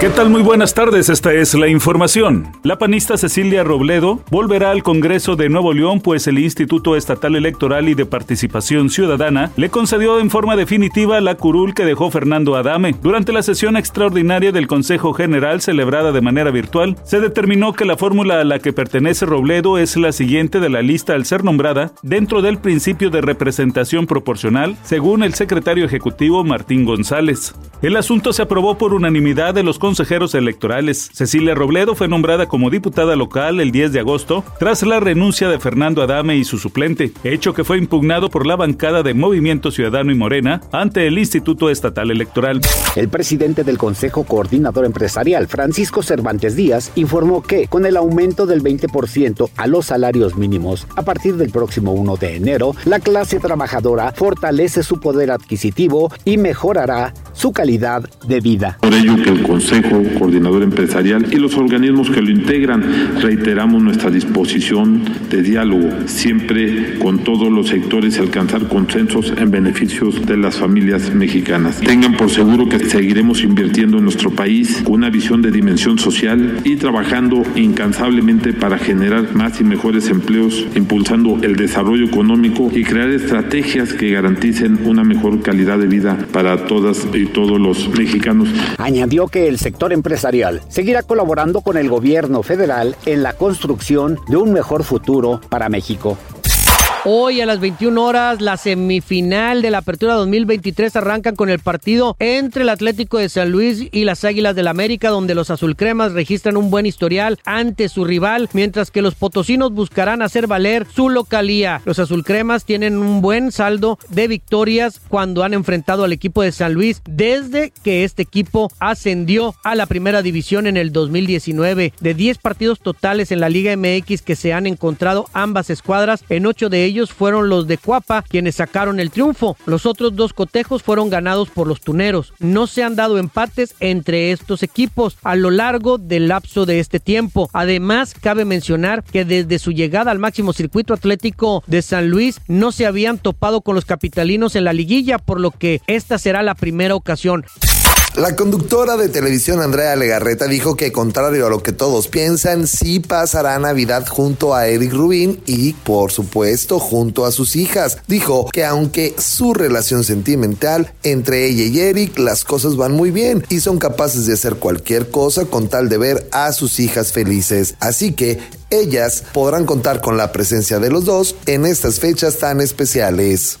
¿Qué tal? Muy buenas tardes, esta es la información. La panista Cecilia Robledo volverá al Congreso de Nuevo León, pues el Instituto Estatal Electoral y de Participación Ciudadana le concedió en forma definitiva la curul que dejó Fernando Adame. Durante la sesión extraordinaria del Consejo General celebrada de manera virtual, se determinó que la fórmula a la que pertenece Robledo es la siguiente de la lista al ser nombrada dentro del principio de representación proporcional, según el secretario ejecutivo Martín González. El asunto se aprobó por unanimidad de los consejeros electorales. Cecilia Robledo fue nombrada como diputada local el 10 de agosto tras la renuncia de Fernando Adame y su suplente, hecho que fue impugnado por la bancada de Movimiento Ciudadano y Morena ante el Instituto Estatal Electoral. El presidente del Consejo Coordinador Empresarial, Francisco Cervantes Díaz, informó que con el aumento del 20% a los salarios mínimos a partir del próximo 1 de enero, la clase trabajadora fortalece su poder adquisitivo y mejorará su calidad de vida. Por ello que el Consejo Coordinador Empresarial y los organismos que lo integran reiteramos nuestra disposición de diálogo, siempre con todos los sectores y alcanzar consensos en beneficios de las familias mexicanas. Tengan por seguro que seguiremos invirtiendo en nuestro país con una visión de dimensión social y trabajando incansablemente para generar más y mejores empleos, impulsando el desarrollo económico y crear estrategias que garanticen una mejor calidad de vida para todas y todos los mexicanos. Añadió que el sector empresarial seguirá colaborando con el gobierno federal en la construcción de un mejor futuro para México. Hoy a las 21 horas la semifinal de la Apertura 2023 arrancan con el partido entre el Atlético de San Luis y las Águilas del América donde los azulcremas registran un buen historial ante su rival mientras que los potosinos buscarán hacer valer su localía. Los azulcremas tienen un buen saldo de victorias cuando han enfrentado al equipo de San Luis desde que este equipo ascendió a la primera división en el 2019. De 10 partidos totales en la Liga MX que se han encontrado ambas escuadras, en 8 de ellos ellos fueron los de Cuapa quienes sacaron el triunfo. Los otros dos cotejos fueron ganados por los tuneros. No se han dado empates entre estos equipos a lo largo del lapso de este tiempo. Además, cabe mencionar que desde su llegada al máximo circuito atlético de San Luis no se habían topado con los capitalinos en la liguilla, por lo que esta será la primera ocasión. La conductora de televisión Andrea Legarreta dijo que, contrario a lo que todos piensan, sí pasará Navidad junto a Eric Rubin y, por supuesto, junto a sus hijas. Dijo que aunque su relación sentimental entre ella y Eric, las cosas van muy bien y son capaces de hacer cualquier cosa con tal de ver a sus hijas felices. Así que ellas podrán contar con la presencia de los dos en estas fechas tan especiales.